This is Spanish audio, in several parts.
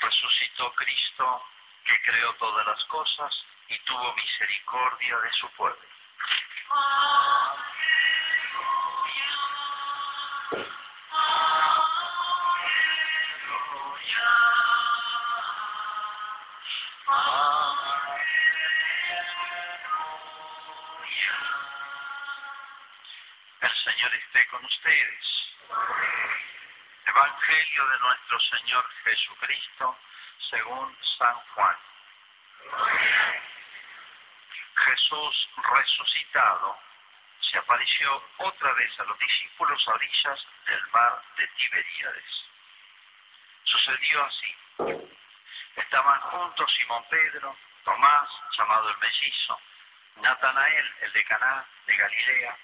Resucitó Cristo, que creó todas las cosas y tuvo misericordia de su pueblo. Con ustedes. Evangelio de nuestro Señor Jesucristo según San Juan. Jesús resucitado se apareció otra vez a los discípulos a orillas del mar de Tiberíades. Sucedió así. Estaban juntos Simón Pedro, Tomás, llamado el mellizo, Natanael, el de Caná de Galilea,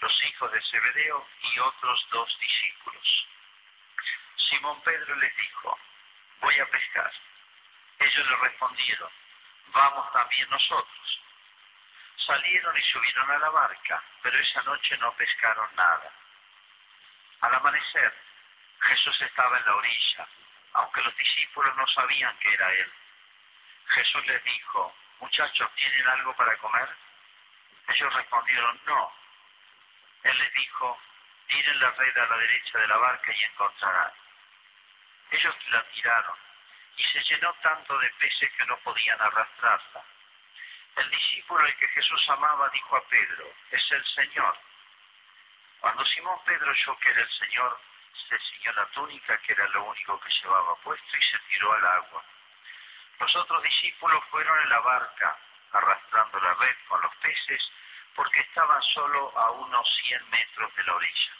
los hijos de Zebedeo y otros dos discípulos. Simón Pedro les dijo, voy a pescar. Ellos le respondieron, vamos también nosotros. Salieron y subieron a la barca, pero esa noche no pescaron nada. Al amanecer, Jesús estaba en la orilla, aunque los discípulos no sabían que era Él. Jesús les dijo, muchachos, ¿tienen algo para comer? Ellos respondieron, no. Él les dijo, tiren la red a la derecha de la barca y encontrarán. Ellos la tiraron y se llenó tanto de peces que no podían arrastrarla. El discípulo al que Jesús amaba dijo a Pedro, es el Señor. Cuando Simón Pedro oyó que era el Señor, se ciñó la túnica, que era lo único que llevaba puesto, y se tiró al agua. Los otros discípulos fueron en la barca, arrastrando la red con los peces, porque estaban solo a unos cien metros de la orilla.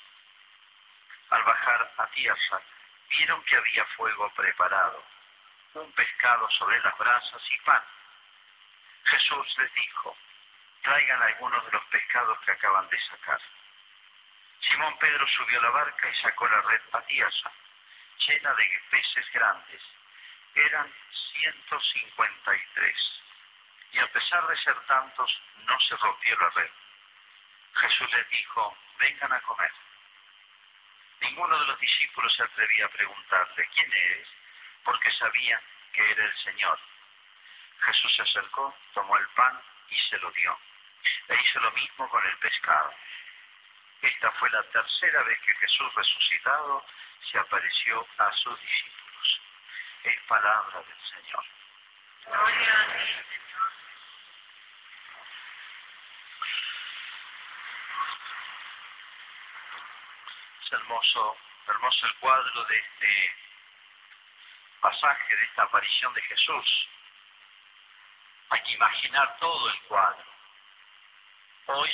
Al bajar a tierra, vieron que había fuego preparado, un pescado sobre las brasas y pan. Jesús les dijo, traigan algunos de los pescados que acaban de sacar. Simón Pedro subió a la barca y sacó la red a tierra, llena de peces grandes. Eran 153. Y a pesar de ser tantos, no se rompió la red. Jesús les dijo, vengan a comer. Ninguno de los discípulos se atrevía a preguntarle, ¿quién eres? Porque sabían que era el Señor. Jesús se acercó, tomó el pan y se lo dio. E hizo lo mismo con el pescado. Esta fue la tercera vez que Jesús resucitado se apareció a sus discípulos. Es palabra del Señor. Es hermoso, hermoso el cuadro de este pasaje, de esta aparición de Jesús. Hay que imaginar todo el cuadro. Hoy,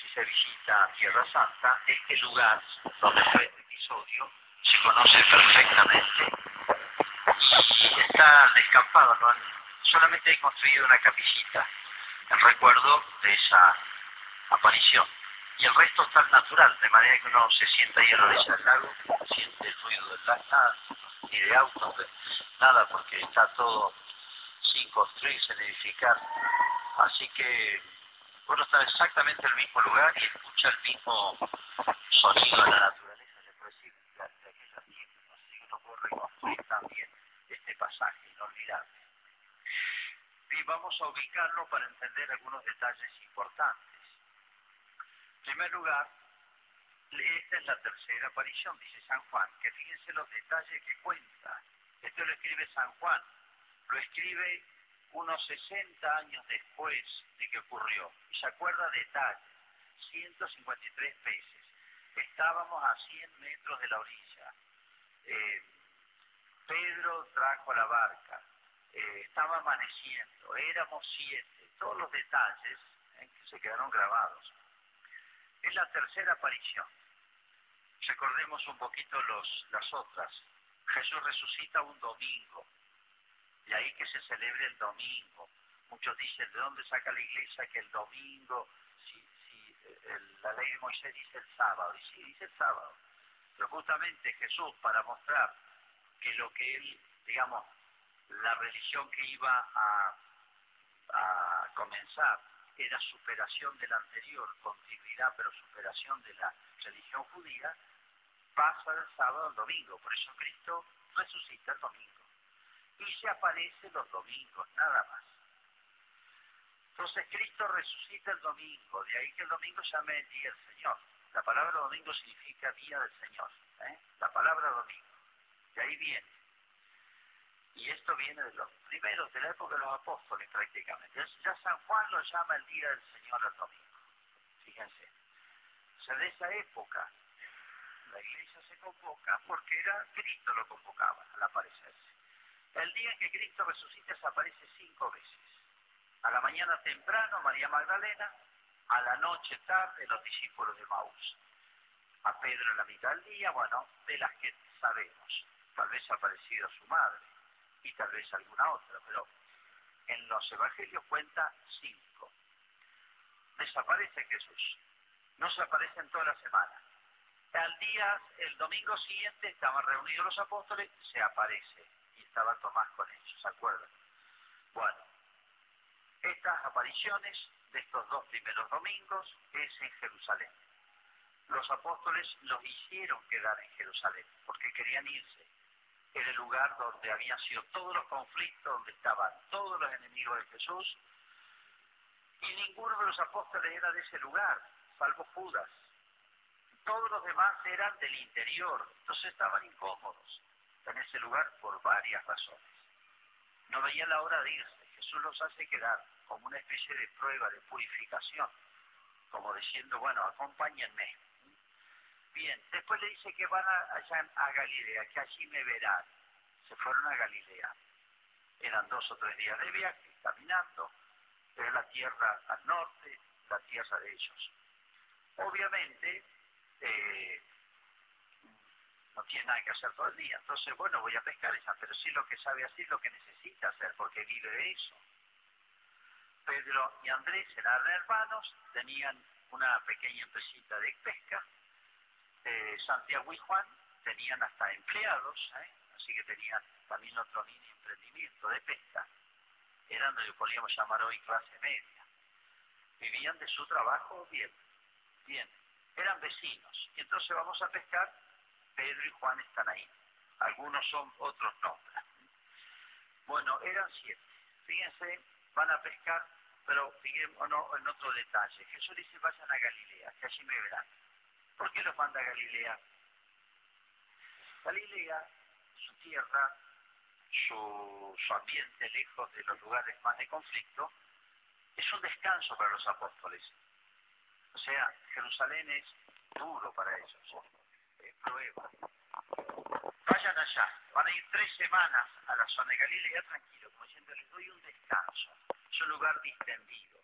si se visita Tierra Santa, este lugar donde fue este episodio se conoce perfectamente y está descampado, ¿no? solamente hay construido una capillita en recuerdo de esa aparición. Y el resto está natural, de manera que uno se sienta ahí a la orilla del lago, siente el ruido del lago, ni de autos, nada, porque está todo sin construir, sin edificar. Así que uno está exactamente en el mismo lugar y escucha el mismo sonido de la naturaleza, se puede decir, de, de aquellos tiempos. Así que uno puede reconstruir también este pasaje inolvidable. Y vamos a ubicarlo para entender algunos detalles importantes. En primer lugar, esta es la tercera aparición, dice San Juan, que fíjense los detalles que cuenta. Esto lo escribe San Juan, lo escribe unos 60 años después de que ocurrió, y se acuerda detalles, 153 peces. Estábamos a 100 metros de la orilla. Eh, Pedro trajo la barca, eh, estaba amaneciendo, éramos siete, todos los detalles eh, que se quedaron grabados. Es la tercera aparición. Recordemos un poquito los, las otras. Jesús resucita un domingo, y ahí que se celebre el domingo. Muchos dicen, ¿de dónde saca la iglesia que el domingo, si, si el, la ley de Moisés dice el sábado? Y sí, dice el sábado. Pero justamente Jesús, para mostrar que lo que él, digamos, la religión que iba a comenzar era superación del anterior, continuidad pero superación de la religión judía, pasa del sábado al domingo. Por eso Cristo resucita el domingo. Y se aparece los domingos, nada más. Entonces Cristo resucita el domingo, de ahí que el domingo se llame el día del Señor. La palabra domingo significa día del Señor. ¿eh? La palabra domingo. De ahí viene. Y esto viene de los primeros, de la época de los apóstoles prácticamente. Ya San Juan lo llama el día del Señor el domingo. Fíjense. O sea, de esa época la iglesia se convoca porque era Cristo lo convocaba al aparecerse. El día en que Cristo resucita se aparece cinco veces. A la mañana temprano María Magdalena, a la noche tarde los discípulos de Maús. A Pedro en la mitad del día, bueno, de las que sabemos. Tal vez ha aparecido su madre y tal vez alguna otra, pero en los evangelios cuenta cinco. Desaparece Jesús. No se aparece en toda la semana. Al día, el domingo siguiente, estaban reunidos los apóstoles, se aparece y estaba Tomás con ellos, ¿se acuerdan? Bueno, estas apariciones de estos dos primeros domingos es en Jerusalén. Los apóstoles los hicieron quedar en Jerusalén porque querían irse. Era el lugar donde habían sido todos los conflictos, donde estaban todos los enemigos de Jesús. Y ninguno de los apóstoles era de ese lugar, salvo Judas. Todos los demás eran del interior, entonces estaban incómodos en ese lugar por varias razones. No veían la hora de irse, Jesús los hace quedar como una especie de prueba de purificación, como diciendo, bueno, acompáñenme. Bien, después le dice que van allá a Galilea, que allí me verán. Se fueron a Galilea. Eran dos o tres días de viaje, caminando. Era la tierra al norte, la tierra de ellos. Obviamente, eh, no tiene nada que hacer todo el día. Entonces, bueno, voy a pescar esa, pero sí lo que sabe hacer, lo que necesita hacer, porque vive de eso. Pedro y Andrés eran hermanos, tenían una pequeña empresita de pesca. Eh, Santiago y Juan tenían hasta empleados, ¿eh? así que tenían también otro mini emprendimiento de pesca. Eran lo que podríamos llamar hoy clase media. Vivían de su trabajo bien, bien eran vecinos. Y entonces vamos a pescar, Pedro y Juan están ahí. Algunos son, otros no. Bueno, eran siete. Fíjense, van a pescar, pero fijémonos en otro detalle. Jesús dice, vayan a Galilea, que allí me verán. ¿Por qué los manda Galilea? Galilea, su tierra, su, su ambiente lejos de los lugares más de conflicto, es un descanso para los apóstoles. O sea, Jerusalén es duro para ellos, es prueba. Vayan allá, van a ir tres semanas a la zona de Galilea tranquilo, como diciendo, les doy un descanso. Es un lugar distendido,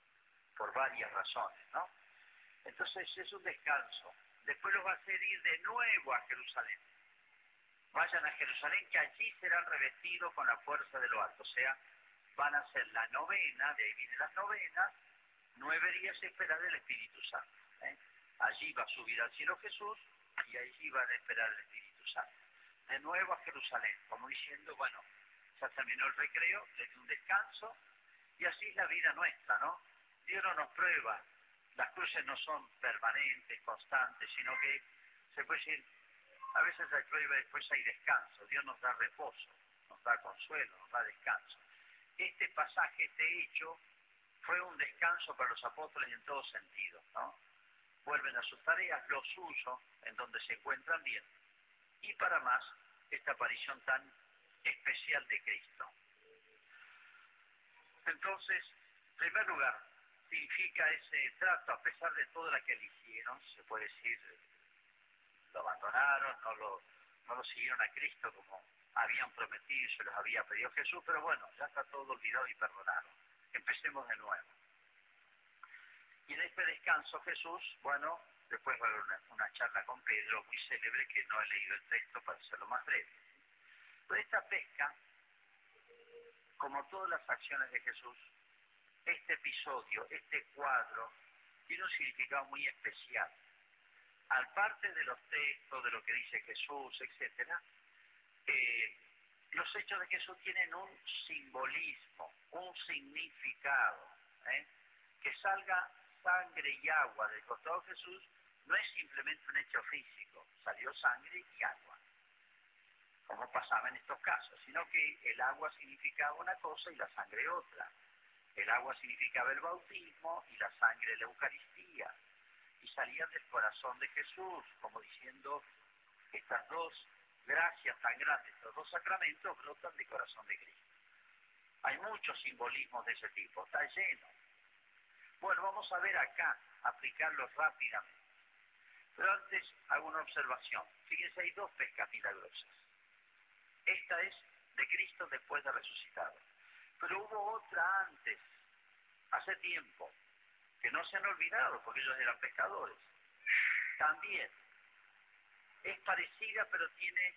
por varias razones, ¿no? Entonces es un descanso. Después los va a hacer ir de nuevo a Jerusalén. Vayan a Jerusalén, que allí serán revestidos con la fuerza de lo alto. O sea, van a hacer la novena, de ahí vienen las novenas, nueve días esperar el Espíritu Santo. ¿eh? Allí va a subir al cielo Jesús y allí van a esperar el Espíritu Santo. De nuevo a Jerusalén, como diciendo, bueno, ya terminó el recreo, le un descanso y así es la vida nuestra, ¿no? Dios no nos prueba, las cruces no son permanentes, constantes, sino que se puede decir, a veces hay prueba después hay descanso. Dios nos da reposo, nos da consuelo, nos da descanso. Este pasaje, este hecho, fue un descanso para los apóstoles en todo sentido, ¿no? Vuelven a sus tareas, lo suyo, en donde se encuentran bien. Y para más, esta aparición tan especial de Cristo. Entonces, en primer lugar, significa ese trato, a pesar de toda la que le hicieron, se puede decir, lo abandonaron, no lo, no lo siguieron a Cristo como habían prometido se los había pedido Jesús, pero bueno, ya está todo olvidado y perdonado empecemos de nuevo. Y en este descanso Jesús, bueno, después va a haber una, charla con Pedro muy célebre que no he leído el texto para hacerlo más breve. Pero esta pesca, como todas las acciones de Jesús, este episodio, este cuadro, tiene un significado muy especial. Al parte de los textos, de lo que dice Jesús, etcétera, eh, los hechos de Jesús tienen un simbolismo, un significado. ¿eh? Que salga sangre y agua del costado de Jesús no es simplemente un hecho físico, salió sangre y agua, como pasaba en estos casos, sino que el agua significaba una cosa y la sangre otra. El agua significaba el bautismo y la sangre la Eucaristía. Y salían del corazón de Jesús, como diciendo, estas dos gracias tan grandes, estos dos sacramentos brotan del corazón de Cristo. Hay muchos simbolismos de ese tipo, está lleno. Bueno, vamos a ver acá, aplicarlos rápidamente. Pero antes hago una observación. Fíjense, hay dos pescas milagrosas. Esta es de Cristo después de resucitado. Otra antes, hace tiempo, que no se han olvidado porque ellos eran pescadores. También es parecida pero tiene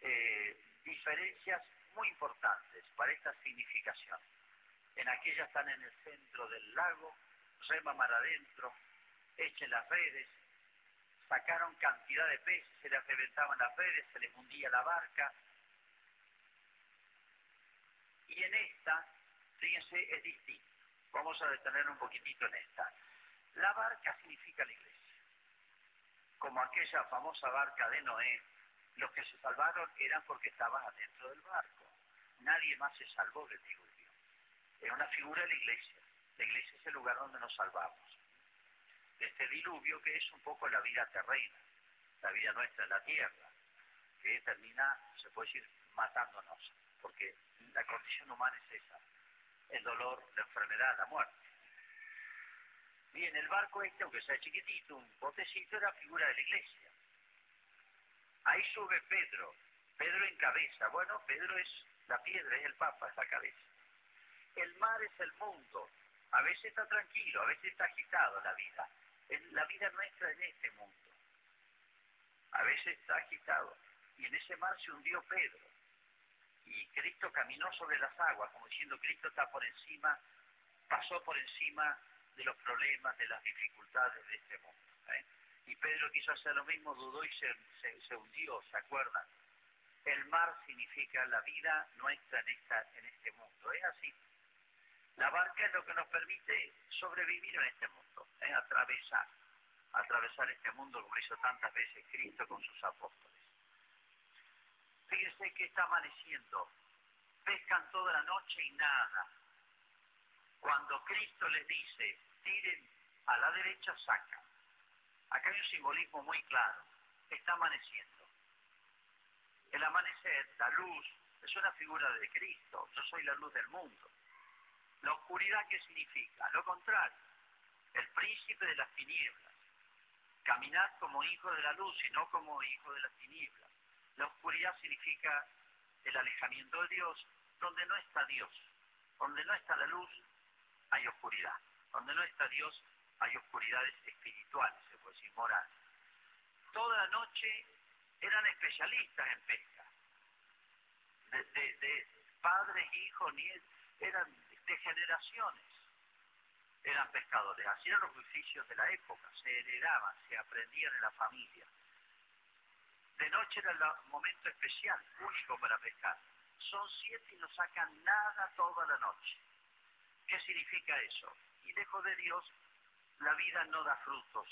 eh, diferencias muy importantes para esta significación. En aquella están en el centro del lago, rema mar adentro, echen las redes, sacaron cantidad de peces, se les reventaban las redes, se les hundía la barca. Y en esta, fíjense, es distinto. Vamos a detener un poquitito en esta. La barca significa la iglesia. Como aquella famosa barca de Noé, los que se salvaron eran porque estaban adentro del barco. Nadie más se salvó del diluvio. Es una figura de la iglesia. La iglesia es el lugar donde nos salvamos. De este diluvio que es un poco la vida terrena, la vida nuestra en la tierra, que termina, se puede decir, matándonos, porque la condición humana es esa, el dolor, la enfermedad, la muerte. Bien, el barco este, aunque sea chiquitito, un botecito, era figura de la iglesia. Ahí sube Pedro, Pedro en cabeza. Bueno, Pedro es la piedra, es el Papa, es la cabeza. El mar es el mundo. A veces está tranquilo, a veces está agitado la vida. La vida nuestra en este mundo. A veces está agitado. Y en ese mar se hundió Pedro. Y Cristo caminó sobre las aguas, como diciendo, Cristo está por encima, pasó por encima de los problemas, de las dificultades de este mundo. ¿eh? Y Pedro quiso hacer lo mismo, dudó y se, se, hundió, ¿se acuerdan? El mar significa la vida nuestra en este mundo. Es así. La barca es lo que nos permite sobrevivir en este mundo, ¿eh? atravesar, atravesar este mundo como hizo tantas veces Cristo con sus apóstoles. Fíjense que está amaneciendo, pescan toda la noche y nada. Cuando Cristo les dice, tiren a la derecha, sacan. Acá hay un simbolismo muy claro. Está amaneciendo. El amanecer, la luz, es una figura de Cristo. Yo soy la luz del mundo. La oscuridad, ¿qué significa? Lo contrario. El príncipe de las tinieblas. Caminar como hijo de la luz y no como hijo de las tinieblas. La oscuridad significa el alejamiento de Dios, donde no está Dios. Donde no está la luz, hay oscuridad. Donde no está Dios, hay oscuridades espirituales, se puede decir morales. Toda la noche eran especialistas en pesca. De, de, padres, hijos, nietos, eran de generaciones. Eran pescadores. Eran los oficios de la época. Se heredaban, se aprendían en la familia. De noche era el momento especial, único para pescar. Son siete y no sacan nada toda la noche. ¿Qué significa eso? Y lejos de Dios la vida no da frutos.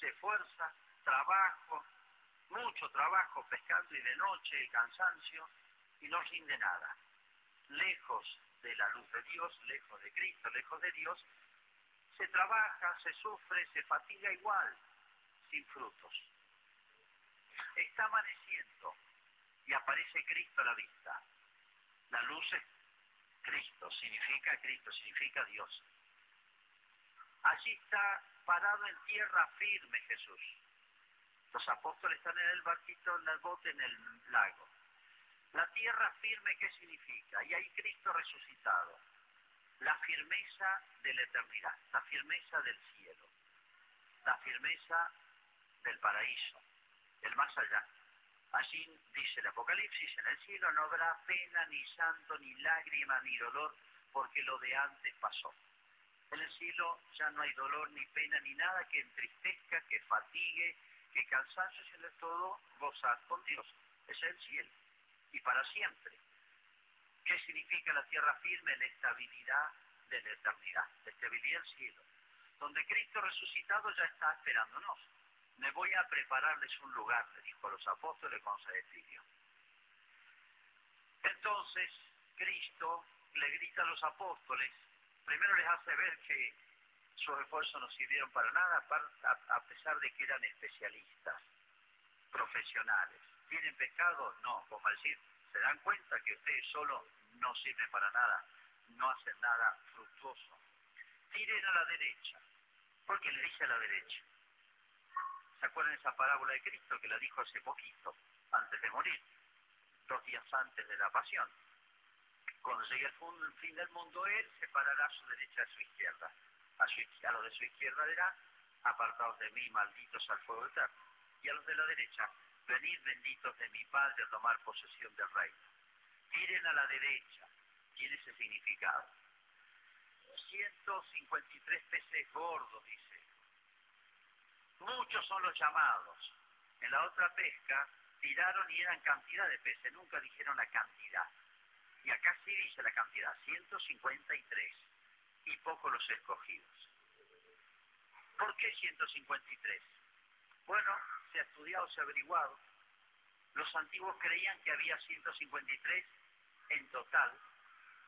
Se esfuerza, trabajo, mucho trabajo pescando y de noche, cansancio, y no rinde nada. Lejos de la luz de Dios, lejos de Cristo, lejos de Dios, se trabaja, se sufre, se fatiga igual, sin frutos. Está amaneciendo y aparece Cristo a la vista. La luz es Cristo, significa Cristo, significa Dios. Allí está parado en tierra firme Jesús. Los apóstoles están en el barquito, en el bote, en el lago. La tierra firme, ¿qué significa? Y ahí Cristo resucitado. La firmeza de la eternidad, la firmeza del cielo, la firmeza del paraíso, el más allá. Allí dice el Apocalipsis, en el cielo no habrá pena, ni santo, ni lágrima, ni dolor, porque lo de antes pasó. En el cielo ya no hay dolor, ni pena, ni nada que entristezca, que fatigue, que cansancio, sino todo gozar con Dios. Es el cielo. Y para siempre. ¿Qué significa la tierra firme? La estabilidad de la eternidad, desde vivir el cielo, donde Cristo resucitado ya está esperándonos. Me voy a prepararles un lugar, le dijo a los apóstoles con Cedefilio. Entonces, Cristo le grita a los apóstoles, primero les hace ver que sus esfuerzos no sirvieron para nada, a pesar de que eran especialistas, profesionales. ¿Tienen pecado? No, como decir, se dan cuenta que ustedes solo no sirven para nada, no hacen nada fructuoso. Tiren a la derecha. ¿Por qué le dice a la derecha? ¿Se acuerdan esa parábola de Cristo que la dijo hace poquito, antes de morir, dos días antes de la pasión? Cuando llegue el fin del mundo, Él separará a su derecha a su izquierda. A los de su izquierda dirá, apartados de mí, malditos al fuego eterno. Y a los de la derecha, venid benditos de mi Padre a tomar posesión del reino. Tiren a la derecha. Tiene ese significado. 153 peces gordos, dice. Muchos son los llamados. En la otra pesca tiraron y eran cantidad de peces, nunca dijeron la cantidad. Y acá sí dice la cantidad, 153. Y pocos los escogidos. ¿Por qué 153? Bueno, se ha estudiado, se ha averiguado. Los antiguos creían que había 153 en total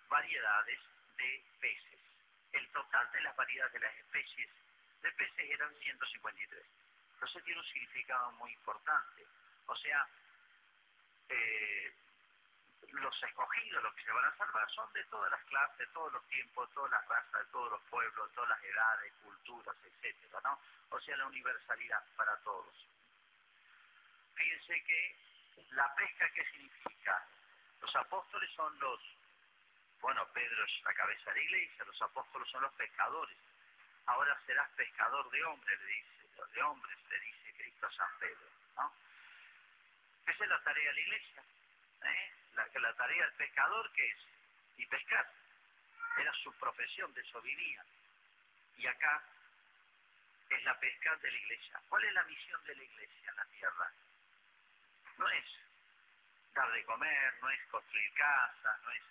variedades de peces. El total de las variedades de las especies de peces eran 153. Eso tiene un significado muy importante. O sea, eh, los escogidos, los que se van a salvar, son de todas las clases, de todos los tiempos, de todas las razas, de todos los pueblos, de todas las edades, culturas, etcétera, ¿no? O sea, la universalidad para todos. Fíjense que la pesca, ¿qué significa? Los apóstoles son los, bueno, Pedro es la cabeza de la iglesia, los apóstoles son los pescadores. Ahora serás pescador de hombres, le dice, de hombres, le dice Cristo a San Pedro, ¿no? Esa es la tarea de la iglesia, ¿eh? la, tarea del pescador que es, y pescar, era su profesión, de eso vivía. Y acá es la pesca de la iglesia. ¿Cuál es la misión de la iglesia en la tierra? No es dar de comer, no es construir casas, no es...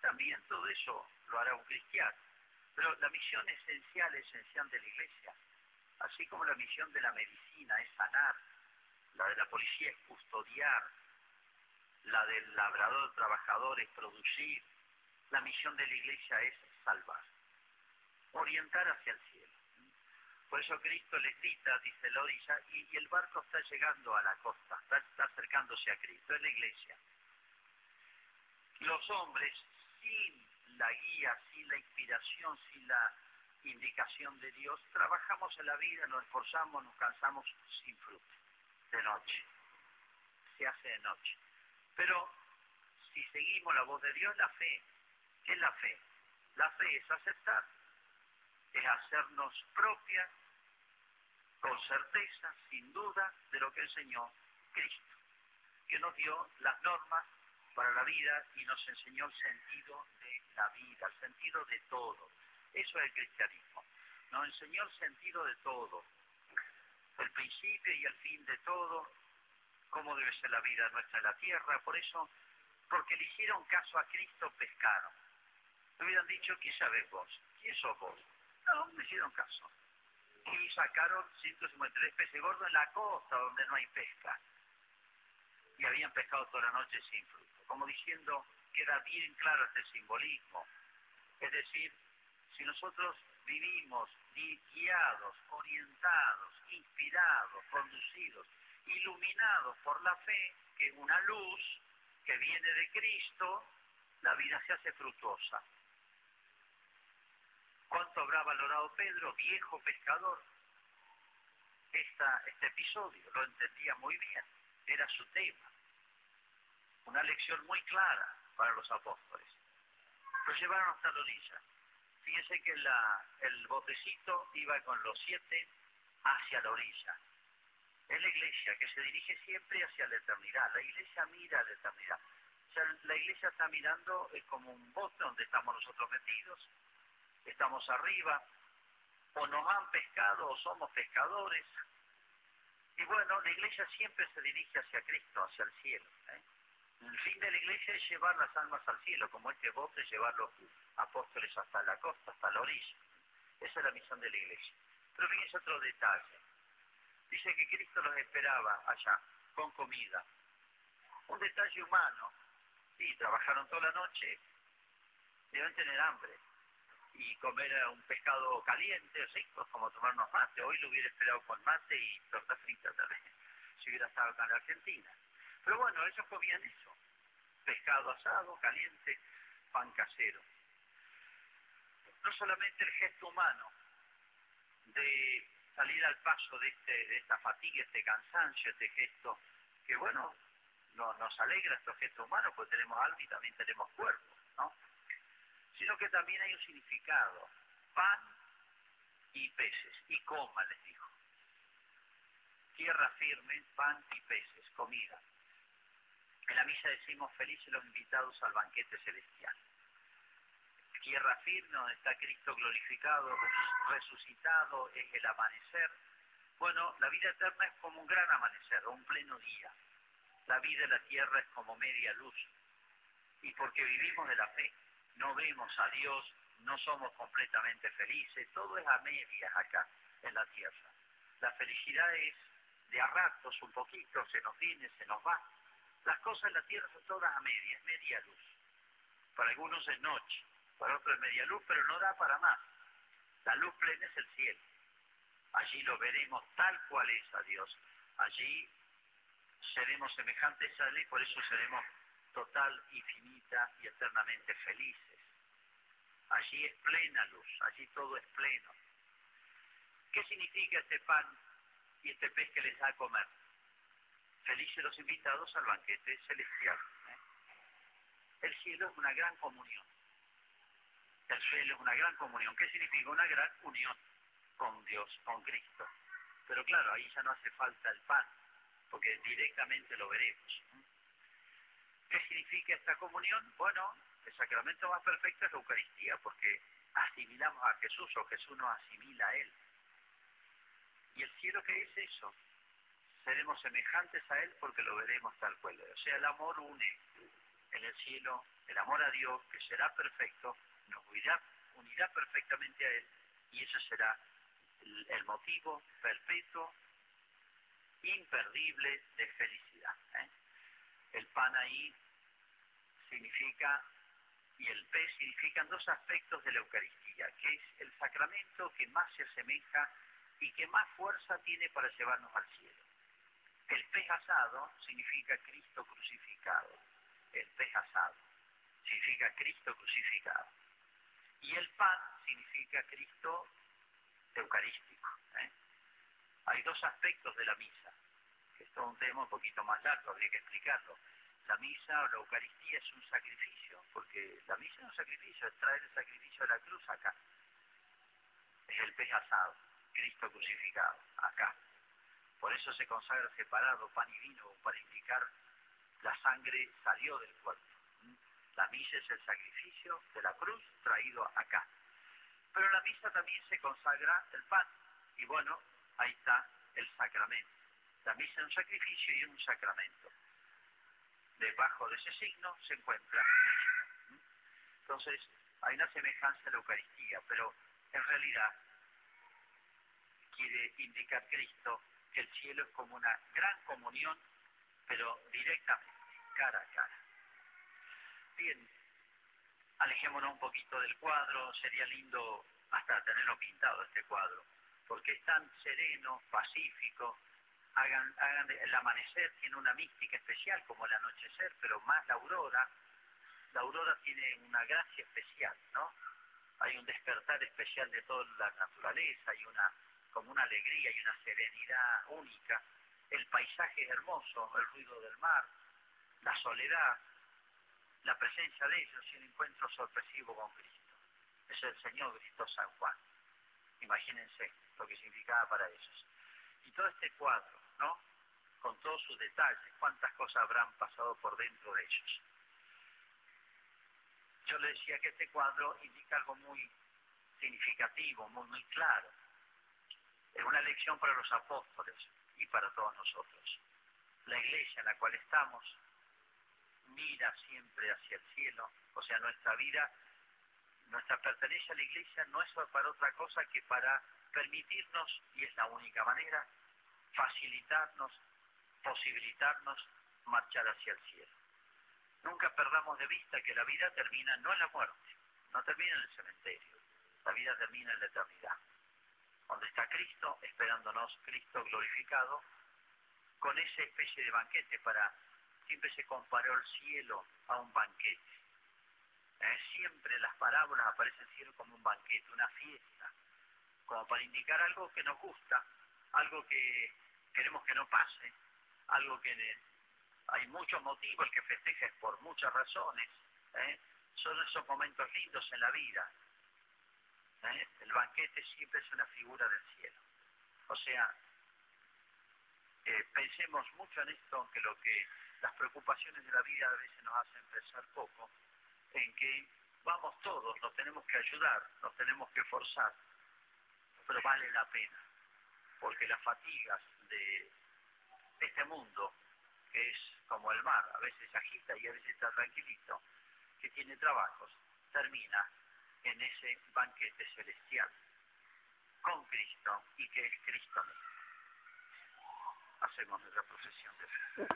También todo eso lo hará un cristiano. Pero la misión esencial, esencial de la iglesia, así como la misión de la medicina es sanar, la de la policía es custodiar, la del labrador trabajador es producir, la misión de la iglesia es salvar, orientar hacia el cielo. Por eso Cristo les grita, dice la y, el barco está llegando a la costa, está, acercándose a Cristo, es la iglesia. Los hombres, sin la guía, sin la inspiración, sin la indicación de Dios, trabajamos en la vida, nos esforzamos, nos cansamos sin fruto, de noche. Se hace de noche. Pero si seguimos la voz de Dios, la fe. ¿Qué es la fe? La fe es aceptar, es hacernos propia con certeza, sin duda, de lo que enseñó Cristo, que nos dio las normas para la vida y nos enseñó el sentido de la vida, el sentido de todo. Eso es el cristianismo. Nos enseñó el sentido de todo, el principio y el fin de todo, cómo debe ser la vida nuestra en la tierra. Por eso, porque le hicieron caso a Cristo, pescaron. Le hubieran dicho, ¿qué sabes vos? ¿Quién sos vos? No, me hicieron caso y sacaron 153 peces gordos en la costa donde no hay pesca. Y habían pescado toda la noche sin fruto. Como diciendo, queda bien claro este simbolismo. Es decir, si nosotros vivimos guiados, orientados, inspirados, conducidos, iluminados por la fe, que es una luz que viene de Cristo, la vida se hace fructuosa. ¿Cuánto habrá valorado Pedro, viejo pescador? Este episodio lo entendía muy bien, era su tema. Una lección muy clara para los apóstoles. Lo llevaron hasta la orilla. Fíjense que la, el botecito iba con los siete hacia la orilla. Es la iglesia que se dirige siempre hacia la eternidad. La iglesia mira a la eternidad. O sea, la iglesia está mirando como un bote donde estamos nosotros metidos estamos arriba, o nos han pescado o somos pescadores. Y bueno, la iglesia siempre se dirige hacia Cristo, hacia el cielo. ¿eh? El fin de la iglesia es llevar las almas al cielo, como este bote, llevar los apóstoles hasta la costa, hasta la orilla. Esa es la misión de la iglesia. Pero fíjense otro detalle. Dice que Cristo los esperaba allá, con comida. Un detalle humano. Sí, trabajaron toda la noche, deben tener hambre. Y comer un pescado caliente, rico, como tomarnos mate. Hoy lo hubiera esperado con mate y torta frita también, si hubiera estado acá en Argentina. Pero bueno, ellos comían eso. Pescado asado, caliente, pan casero. No solamente el gesto humano de salir al paso de, este, de esta fatiga, este cansancio, este gesto, que bueno, no, nos alegra estos gestos humanos porque tenemos alma y también tenemos cuerpo, ¿no? Sino que también hay un significado, pan y peces, y coma, les dijo. Tierra firme, pan y peces, comida. En la misa decimos felices los invitados al banquete celestial. Tierra firme donde está Cristo glorificado, resucitado, es el amanecer. Bueno, la vida eterna es como un gran amanecer, un pleno día. La vida en la tierra es como media luz. Y porque vivimos de la fe, no vemos a Dios, no somos completamente felices, todo es a medias acá en la tierra. La felicidad es de a ratos, un poquito, se nos viene, se nos va. Las cosas en la tierra son todas a medias, media luz. Para algunos es noche, para otros es media luz, pero no da para más. La luz plena es el cielo. Allí lo veremos tal cual es a Dios. Allí seremos semejantes a Él y por eso seremos total, infinita y eternamente felices. Allí es plena luz, allí todo es pleno. ¿Qué significa este pan y este pez que les da a comer? Felices los invitados al banquete celestial. ¿eh? El cielo es una gran comunión. El cielo es una gran comunión. ¿Qué significa? Una gran unión con Dios, con Cristo. Pero claro, ahí ya no hace falta el pan, porque directamente lo veremos. ¿eh? ¿Qué significa esta comunión? Bueno, el sacramento más perfecto es la Eucaristía, porque asimilamos a Jesús o Jesús nos asimila a Él. ¿Y el cielo qué es eso? Seremos semejantes a Él porque lo veremos tal cual. O sea, el amor une en el cielo, el amor a Dios, que será perfecto, nos unirá, perfectamente a Él y eso será el, motivo perpetuo, imperdible de felicidad. ¿eh? El pan ahí significa, y el pez significan dos aspectos de la Eucaristía, que es el sacramento que más se asemeja y que más fuerza tiene para llevarnos al cielo. El pez asado significa Cristo crucificado. El pez asado significa Cristo crucificado. Y el pan significa Cristo eucarístico. ¿eh? Hay dos aspectos de la misa. Esto es un tema un poquito más largo, habría que explicarlo. La misa o la Eucaristía es un sacrificio, porque la misa es un sacrificio, es traer el sacrificio de la cruz acá. Es el pez asado, Cristo crucificado, acá. Por eso se consagra separado pan y vino para indicar la sangre salió del cuerpo. La misa es el sacrificio de la cruz traído acá. Pero en la misa también se consagra el pan. Y bueno, ahí está el sacramento. La misa es un sacrificio y un sacramento. Debajo de ese signo se encuentra Entonces, hay una semejanza a la Eucaristía, pero en realidad quiere indicar Cristo que el cielo es como una gran comunión, pero directamente, cara a cara. Bien, alejémonos un poquito del cuadro, sería lindo hasta tenerlo pintado este cuadro, porque es tan sereno, pacífico, hagan, hagan el amanecer tiene una mística especial como el anochecer, pero más la aurora, la aurora tiene una gracia especial, ¿no? Hay un despertar especial de toda la naturaleza, hay una como una alegría y una serenidad única. El paisaje es hermoso, el ruido del mar, la soledad, la presencia de ellos y el encuentro sorpresivo con Cristo. Eso el Señor gritó San Juan. Imagínense lo que significaba para ellos. Y todo este cuadro, ¿no? Con todos sus detalles, cuántas cosas habrán pasado por dentro de ellos. Yo le decía que este cuadro indica algo muy significativo, muy, muy claro es una lección para los apóstoles y para todos nosotros. La iglesia en la cual estamos mira siempre hacia el cielo, o sea, nuestra vida, nuestra pertenencia a la iglesia no es para otra cosa que para permitirnos, y es la única manera, facilitarnos, posibilitarnos marchar hacia el cielo. Nunca perdamos de vista que la vida termina no en la muerte, no termina en el cementerio, la vida termina en la eternidad, donde está Cristo esperándonos, Cristo glorificado, con esa especie de banquete para, siempre se comparó el cielo a un banquete. Eh, siempre las parábolas aparece el cielo como un banquete, una fiesta, como para indicar algo que nos gusta, algo que queremos que no pase, algo que hay muchos motivos que festejes por muchas razones. ¿eh? Son esos momentos lindos en la vida. ¿Eh? El banquete siempre es una figura del cielo. O sea, eh, pensemos mucho en esto, aunque lo que las preocupaciones de la vida a veces nos hacen pensar poco, en que vamos todos, nos tenemos que ayudar, nos tenemos que forzar, pero vale la pena, porque las fatigas de este mundo, que es como el mar, a veces agita y a veces está tranquilito, que tiene trabajos, termina en ese banquete celestial con Cristo y que es Cristo mismo hacemos nuestra profesión de fe.